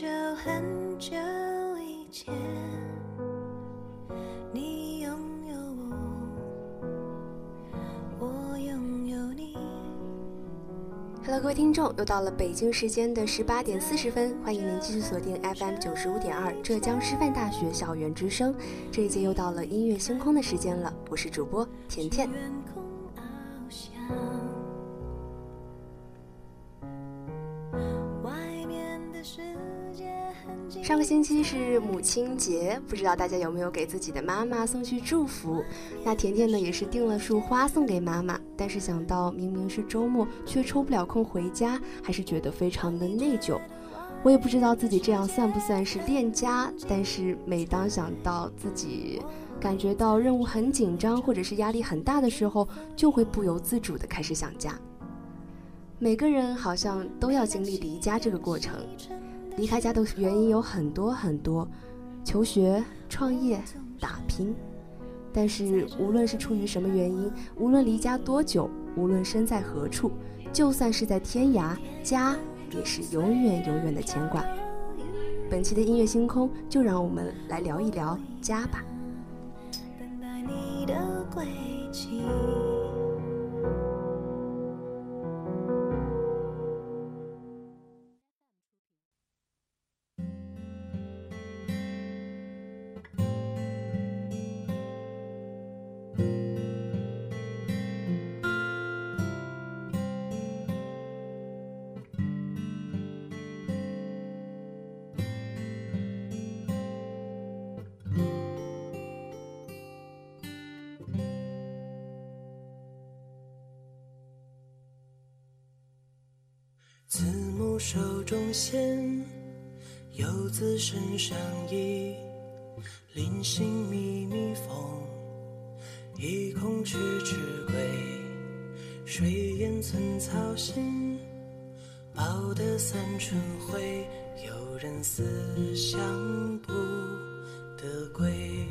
久很久以前，你拥有我，我拥有你。Hello，各位听众，又到了北京时间的十八点四十分，欢迎您继续锁定 FM 九十五点二浙江师范大学校园之声。这一节又到了音乐星空的时间了，我是主播甜甜。上个星期是母亲节，不知道大家有没有给自己的妈妈送去祝福？那甜甜呢，也是订了束花送给妈妈，但是想到明明是周末，却抽不了空回家，还是觉得非常的内疚。我也不知道自己这样算不算是恋家，但是每当想到自己感觉到任务很紧张，或者是压力很大的时候，就会不由自主的开始想家。每个人好像都要经历离家这个过程。离开家的原因有很多很多，求学、创业、打拼。但是无论是出于什么原因，无论离家多久，无论身在何处，就算是在天涯，家也是永远永远的牵挂。本期的音乐星空，就让我们来聊一聊家吧。等待你的归期。手中线，游子身上衣。临行密密缝，意恐迟迟归。水烟寸草心，报得三春晖。有人思乡不得归。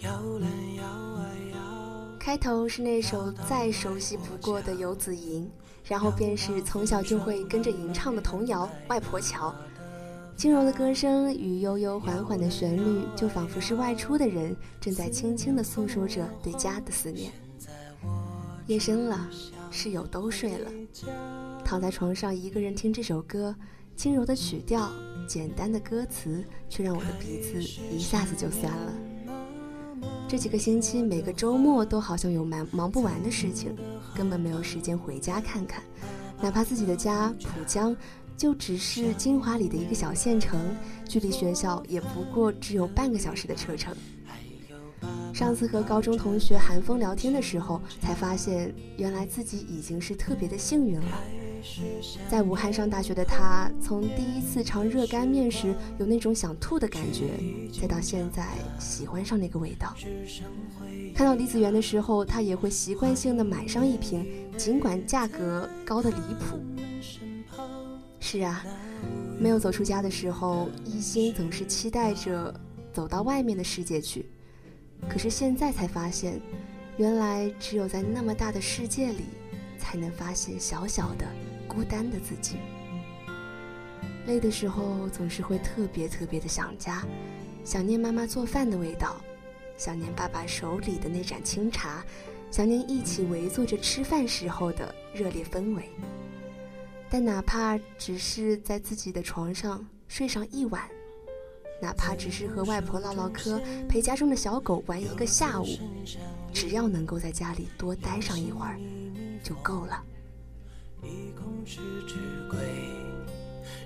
摇篮摇啊摇。开头是那首再熟悉不过的《游子吟》。然后便是从小就会跟着吟唱的童谣《外婆桥》，轻柔的歌声与悠悠缓缓的旋律，就仿佛是外出的人正在轻轻地诉说着对家的思念。夜深了，室友都睡了，躺在床上一个人听这首歌，轻柔的曲调，简单的歌词，却让我的鼻子一下子就酸了。这几个星期，每个周末都好像有忙忙不完的事情，根本没有时间回家看看。哪怕自己的家浦江，就只是金华里的一个小县城，距离学校也不过只有半个小时的车程。上次和高中同学韩风聊天的时候，才发现原来自己已经是特别的幸运了。在武汉上大学的他，从第一次尝热干面时有那种想吐的感觉，再到现在喜欢上那个味道。看到李子园的时候，他也会习惯性的买上一瓶，尽管价格高的离谱。是啊，没有走出家的时候，一心总是期待着走到外面的世界去。可是现在才发现，原来只有在那么大的世界里，才能发现小小的。孤单的自己，累的时候总是会特别特别的想家，想念妈妈做饭的味道，想念爸爸手里的那盏清茶，想念一起围坐着吃饭时候的热烈氛围。但哪怕只是在自己的床上睡上一晚，哪怕只是和外婆唠唠嗑，陪家中的小狗玩一个下午，只要能够在家里多待上一会儿，就够了。一空之归，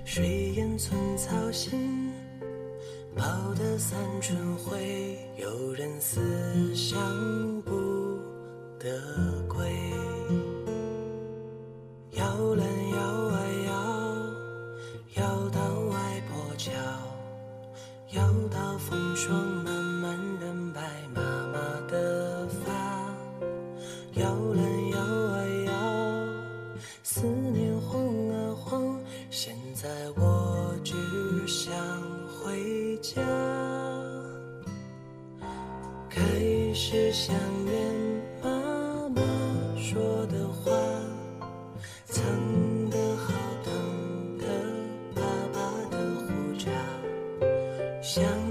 水烟寸草心，报得三春晖，有人思乡不得归。摇篮摇啊摇，摇到外婆桥，摇到风霜满想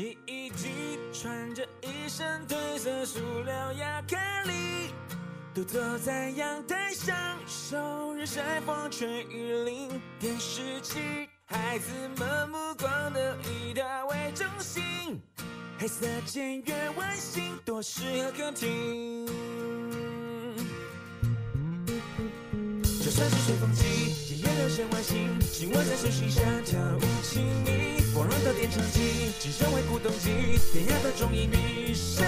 洗衣机穿着一身褪色塑料亚克力，独坐在阳台享受日晒风吹雨淋。电视机，孩子们目光都以它为中心，黑色简约外形多适合客厅。就算是吹风机，也有些外形，紧握在手心下跳舞亲密。光荣的电唱机，只身为古董机，典雅的中音比谁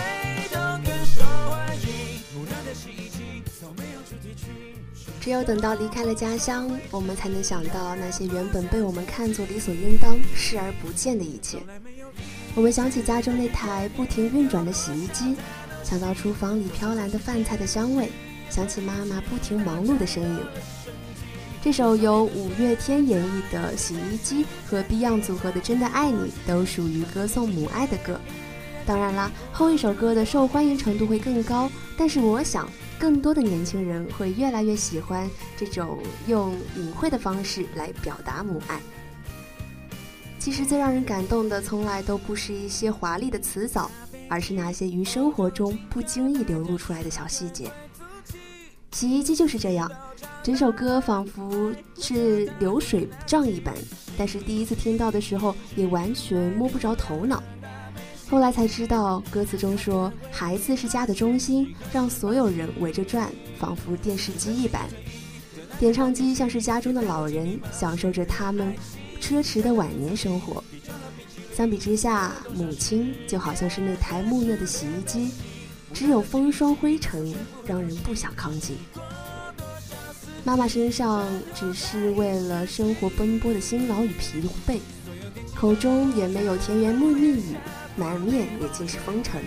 都更受欢迎。木讷的洗衣机，从没有主题曲。只有等到离开了家乡，我们才能想到那些原本被我们看作理所应当、视而不见的一切。我们想起家中那台不停运转的洗衣机，想到厨房里飘来的饭菜的香味，想起妈妈不停忙碌的身影。这首由五月天演绎的《洗衣机》和 Beyond 组合的《真的爱你》都属于歌颂母爱的歌。当然啦，后一首歌的受欢迎程度会更高，但是我想，更多的年轻人会越来越喜欢这种用隐晦的方式来表达母爱。其实最让人感动的，从来都不是一些华丽的词藻，而是那些于生活中不经意流露出来的小细节。洗衣机就是这样，整首歌仿佛是流水账一般，但是第一次听到的时候也完全摸不着头脑。后来才知道，歌词中说孩子是家的中心，让所有人围着转，仿佛电视机一般。点唱机像是家中的老人，享受着他们奢侈的晚年生活。相比之下，母亲就好像是那台木讷的洗衣机。只有风霜灰尘，让人不想抗拒。妈妈身上只是为了生活奔波的辛劳与疲惫，口中也没有甜言蜜语，满面也尽是风尘。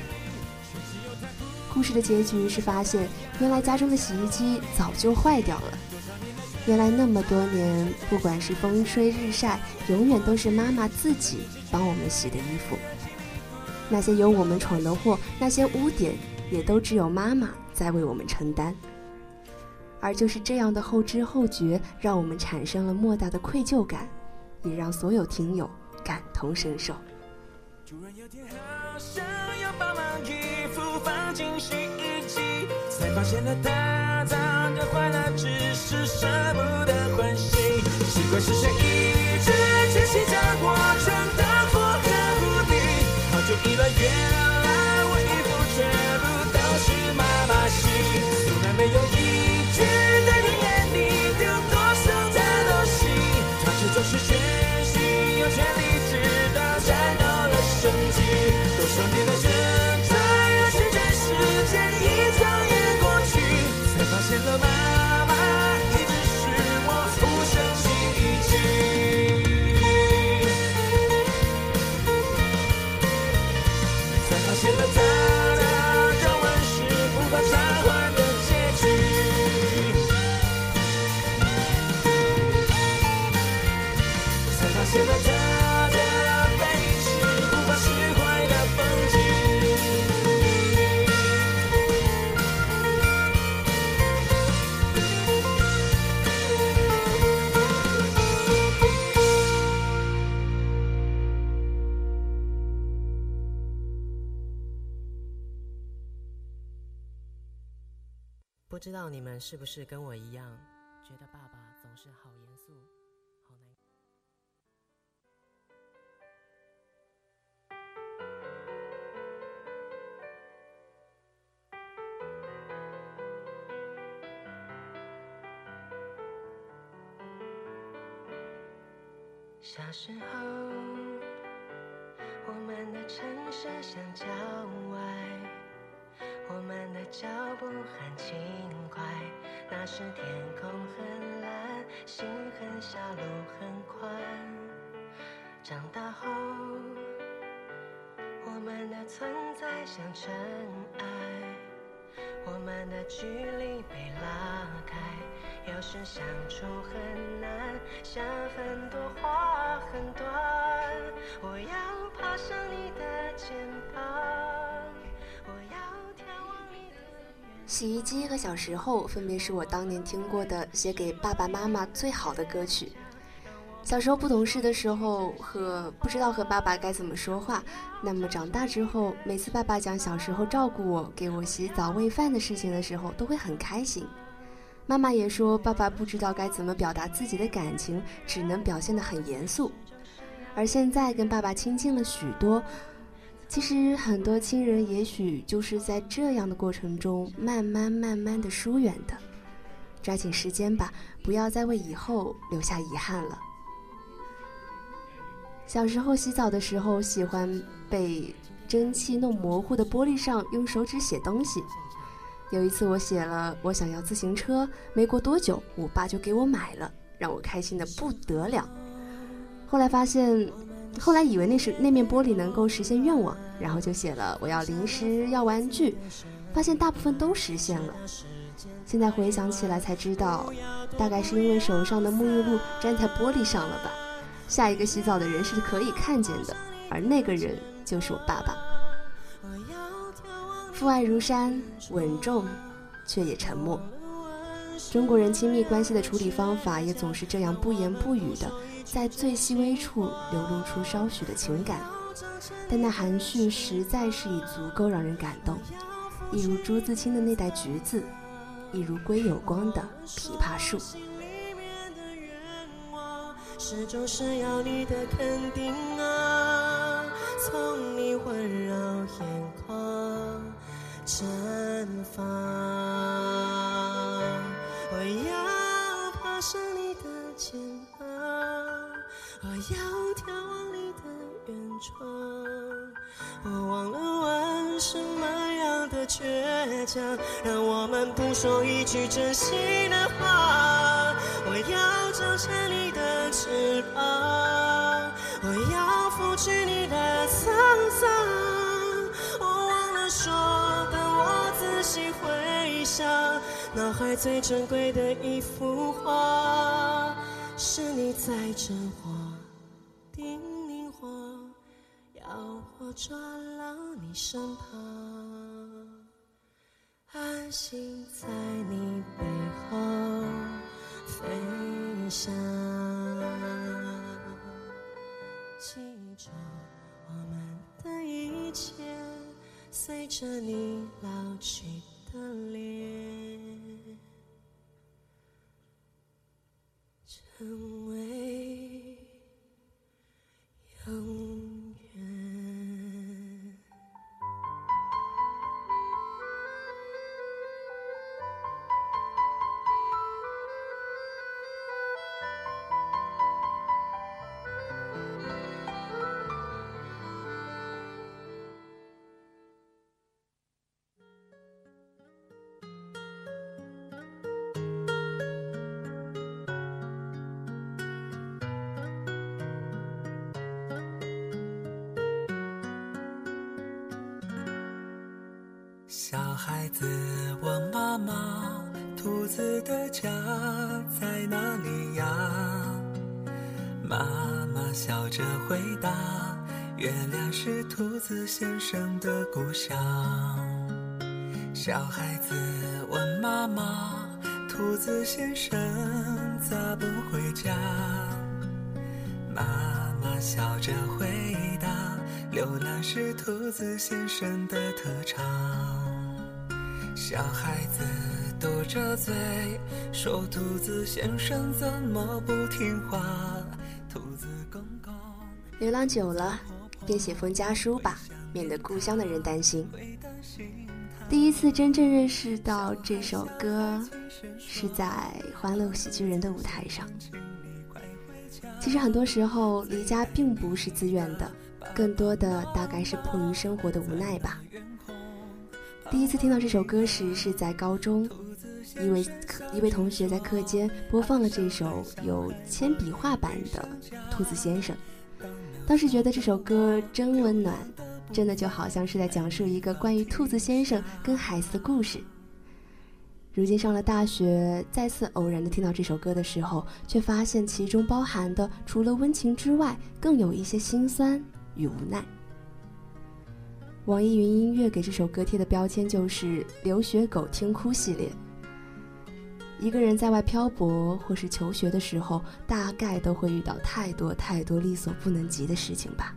故事的结局是发现，原来家中的洗衣机早就坏掉了。原来那么多年，不管是风吹日晒，永远都是妈妈自己帮我们洗的衣服。那些有我们闯的祸，那些污点。也都只有妈妈在为我们承担，而就是这样的后知后觉，让我们产生了莫大的愧疚感，也让所有听友感同身受。突然有天好想要把衣服放进洗衣机，才发现了它早就坏了，只是舍不得换新。奇怪是谁一直坚持着过程的火和无敌，好久以来原是不是跟我一样，觉得爸爸总是好严肃、好难。小时候，我们的城市像郊外。脚步很轻快，那时天空很蓝，心很小，路很宽。长大后，我们的存在像尘埃，我们的距离被拉开，有时相处很难，想很多话很短。我要爬上你的肩膀，洗衣机和小时候分别是我当年听过的写给爸爸妈妈最好的歌曲。小时候不懂事的时候和不知道和爸爸该怎么说话，那么长大之后，每次爸爸讲小时候照顾我、给我洗澡喂饭的事情的时候，都会很开心。妈妈也说爸爸不知道该怎么表达自己的感情，只能表现得很严肃。而现在跟爸爸亲近了许多。其实很多亲人也许就是在这样的过程中慢慢慢慢的疏远的，抓紧时间吧，不要再为以后留下遗憾了。小时候洗澡的时候，喜欢被蒸汽弄模糊的玻璃上用手指写东西。有一次我写了我想要自行车，没过多久我爸就给我买了，让我开心的不得了。后来发现。后来以为那是那面玻璃能够实现愿望，然后就写了我要零食要玩具，发现大部分都实现了。现在回想起来才知道，大概是因为手上的沐浴露粘在玻璃上了吧。下一个洗澡的人是可以看见的，而那个人就是我爸爸。父爱如山，稳重，却也沉默。中国人亲密关系的处理方法也总是这样不言不语的。在最细微处流露出稍许的情感，但那含蓄实在是已足够让人感动。一如朱自清的那袋橘子，一如归有光的枇杷树。始终是要你的肯定啊，从你环绕眼眶绽放。我要爬上你的肩膀，我要眺望你的远窗。我忘了问什么样的倔强，让我们不说一句真心的话。我要张开你的翅膀，我要拂去你的沧桑。我忘了说，当我仔细回想，脑海最珍贵的一幅画，是你在枕我抓牢你身旁，安心在你背后。飞翔，记着我们的一切，随着你老去的，孩子问妈妈：“兔子的家在哪里呀？”妈妈笑着回答：“月亮是兔子先生的故乡。”小孩子问妈妈：“兔子先生咋不回家？”妈妈笑着回答：“流浪是兔子先生的特长。”小孩子嘟着嘴说：“兔子先生怎么不听话？”兔子公公流浪久了，便写封家书吧，免得故乡的人担心。第一次真正认识到这首歌，是在《欢乐喜剧人》的舞台上。其实很多时候，离家并不是自愿的，更多的大概是迫于生活的无奈吧。第一次听到这首歌时是在高中，一位一位同学在课间播放了这首有铅笔画版的《兔子先生》，当时觉得这首歌真温暖，真的就好像是在讲述一个关于兔子先生跟孩子的故事。如今上了大学，再次偶然的听到这首歌的时候，却发现其中包含的除了温情之外，更有一些心酸与无奈。网易云音乐给这首歌贴的标签就是“留学狗听哭”系列。一个人在外漂泊或是求学的时候，大概都会遇到太多太多力所不能及的事情吧。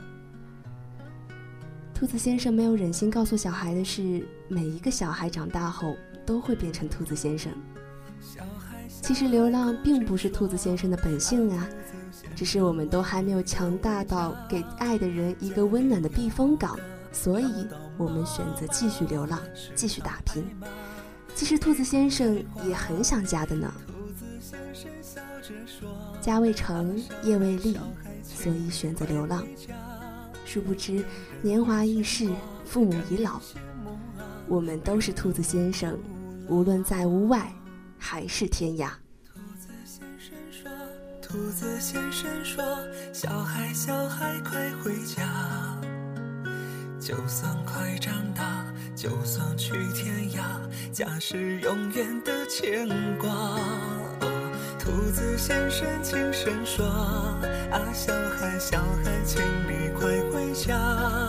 兔子先生没有忍心告诉小孩的是，每一个小孩长大后都会变成兔子先生。其实流浪并不是兔子先生的本性啊，只是我们都还没有强大到给爱的人一个温暖的避风港。所以，我们选择继续流浪，继续打拼。其实，兔子先生也很想家的呢。家未成，业未立，所以选择流浪。殊不知，年华易逝，父母已老，我们都是兔子先生，无论在屋外，还是天涯。兔子先生说：“小孩，小孩，快回家。”就算快长大，就算去天涯，家是永远的牵挂。兔子先生轻声说：“啊，小孩，小孩，请你快回家。”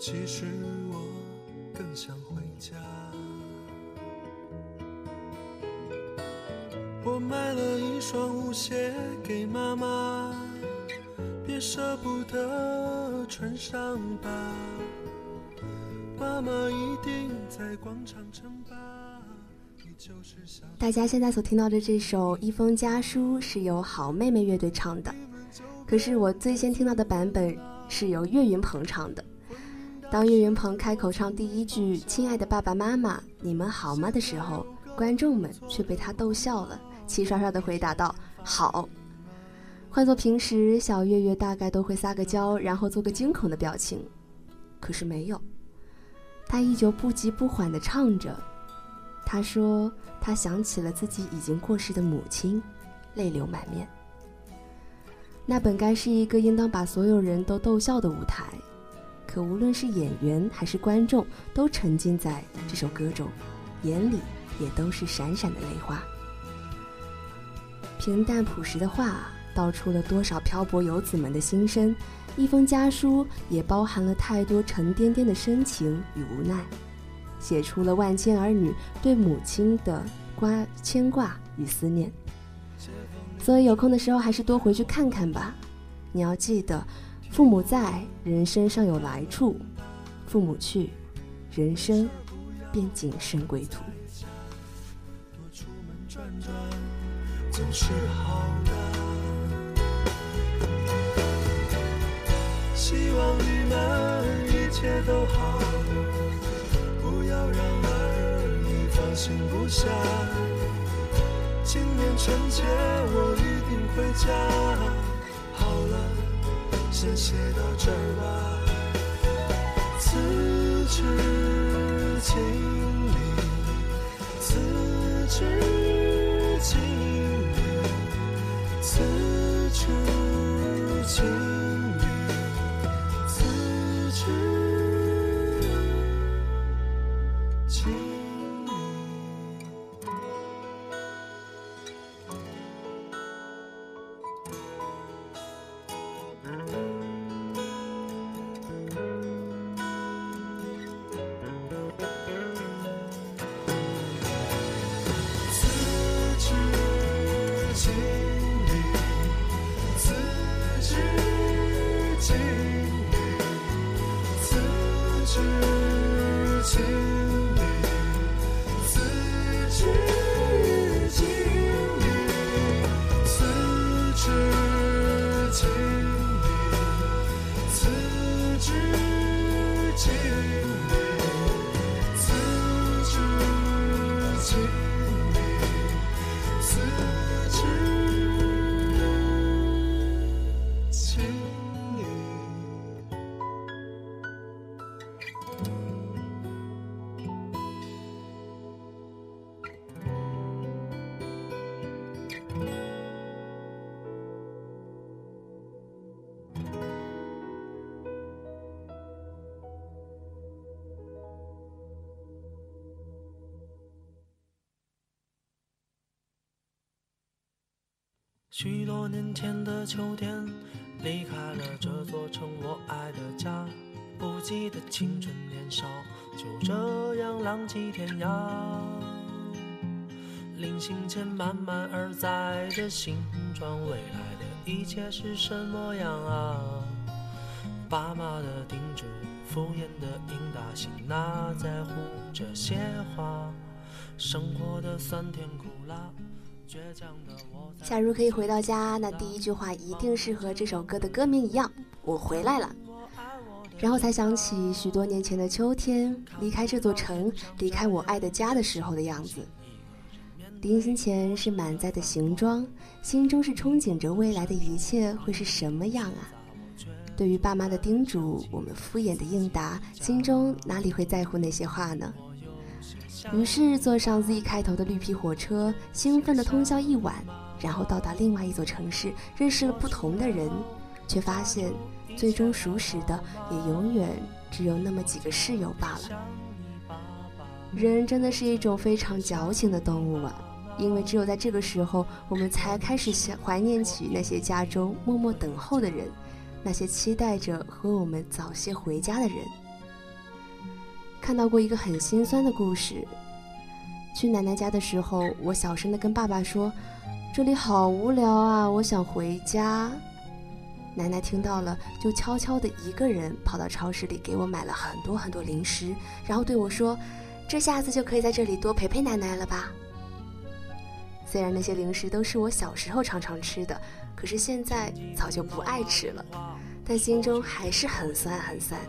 其实我更想回家。我买了一双舞鞋给妈妈，别舍不得穿上吧。妈妈一定在广场称霸。你就是小大家现在所听到的这首《一封家书》是由好妹妹乐队唱的，可是我最先听到的版本是由岳云鹏唱的。当岳云鹏开口唱第一句“亲爱的爸爸妈妈，你们好吗”的时候，观众们却被他逗笑了，齐刷刷地回答道：“好。”换做平时，小岳岳大概都会撒个娇，然后做个惊恐的表情，可是没有，他依旧不急不缓地唱着。他说：“他想起了自己已经过世的母亲，泪流满面。那本该是一个应当把所有人都逗笑的舞台，可无论是演员还是观众，都沉浸在这首歌中，眼里也都是闪闪的泪花。平淡朴实的话，道出了多少漂泊游子们的心声；一封家书，也包含了太多沉甸甸的深情与无奈。”写出了万千儿女对母亲的挂牵挂与思念，所以有空的时候还是多回去看看吧。你要记得，父母在，人生尚有来处；父母去，人生便仅剩归途。多出门转转，总是好的。希望你们一切都好，不要让儿女放心不下。今年春节我一定回家。先写到这儿吧。辞职经理，辞职经理，辞职经理，辞职经。许多年前的秋天，离开了这座城，我爱的家。不记得青春年少，就这样浪迹天涯。临行前慢慢而在的形状，未来的一切是什么样啊？爸妈的叮嘱，敷衍的应答，心哪在乎这些话？生活的酸甜苦辣，假如可以回到家，那第一句话一定是和这首歌的歌名一样：“我回来了。”然后才想起许多年前的秋天，离开这座城，离开我爱的家的时候的样子。临行前是满载的行装，心中是憧憬着未来的一切会是什么样啊？对于爸妈的叮嘱，我们敷衍的应答，心中哪里会在乎那些话呢？于是坐上 Z 开头的绿皮火车，兴奋的通宵一晚，然后到达另外一座城市，认识了不同的人，却发现最终熟识的也永远只有那么几个室友罢了。人真的是一种非常矫情的动物啊！因为只有在这个时候，我们才开始想怀念起那些家中默默等候的人，那些期待着和我们早些回家的人。看到过一个很心酸的故事。去奶奶家的时候，我小声的跟爸爸说：“这里好无聊啊，我想回家。”奶奶听到了，就悄悄的一个人跑到超市里给我买了很多很多零食，然后对我说：“这下子就可以在这里多陪陪奶奶了吧？”虽然那些零食都是我小时候常常吃的，可是现在早就不爱吃了，但心中还是很酸很酸。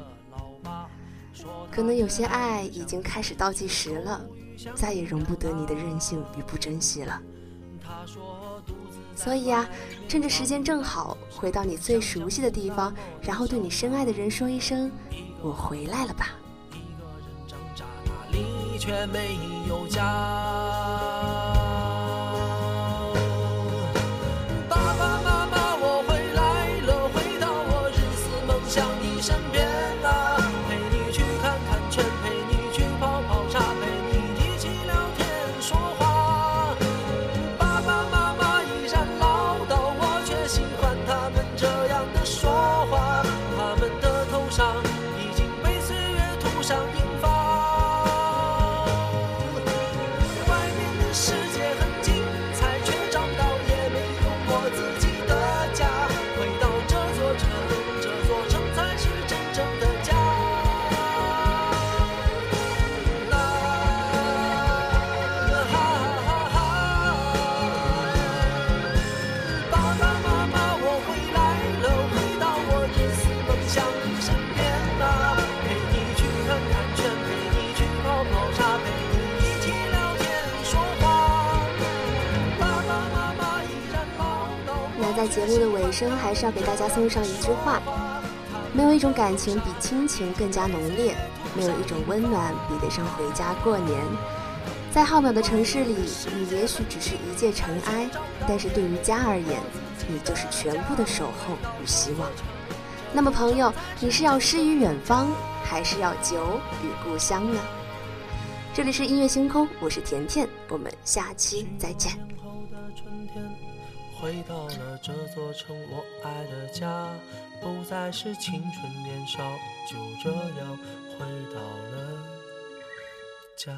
可能有些爱已经开始倒计时了，再也容不得你的任性与不珍惜了。所以呀，趁着时间正好，回到你最熟悉的地方，然后对你深爱的人说一声：“我回来了吧。”在节目的尾声，还是要给大家送上一句话：没有一种感情比亲情更加浓烈，没有一种温暖比得上回家过年。在浩渺的城市里，你也许只是一介尘埃，但是对于家而言，你就是全部的守候与希望。那么，朋友，你是要诗与远方，还是要酒与故乡呢？这里是音乐星空，我是甜甜，我们下期再见。回到了这座城，我爱的家，不再是青春年少，就这样回到了家。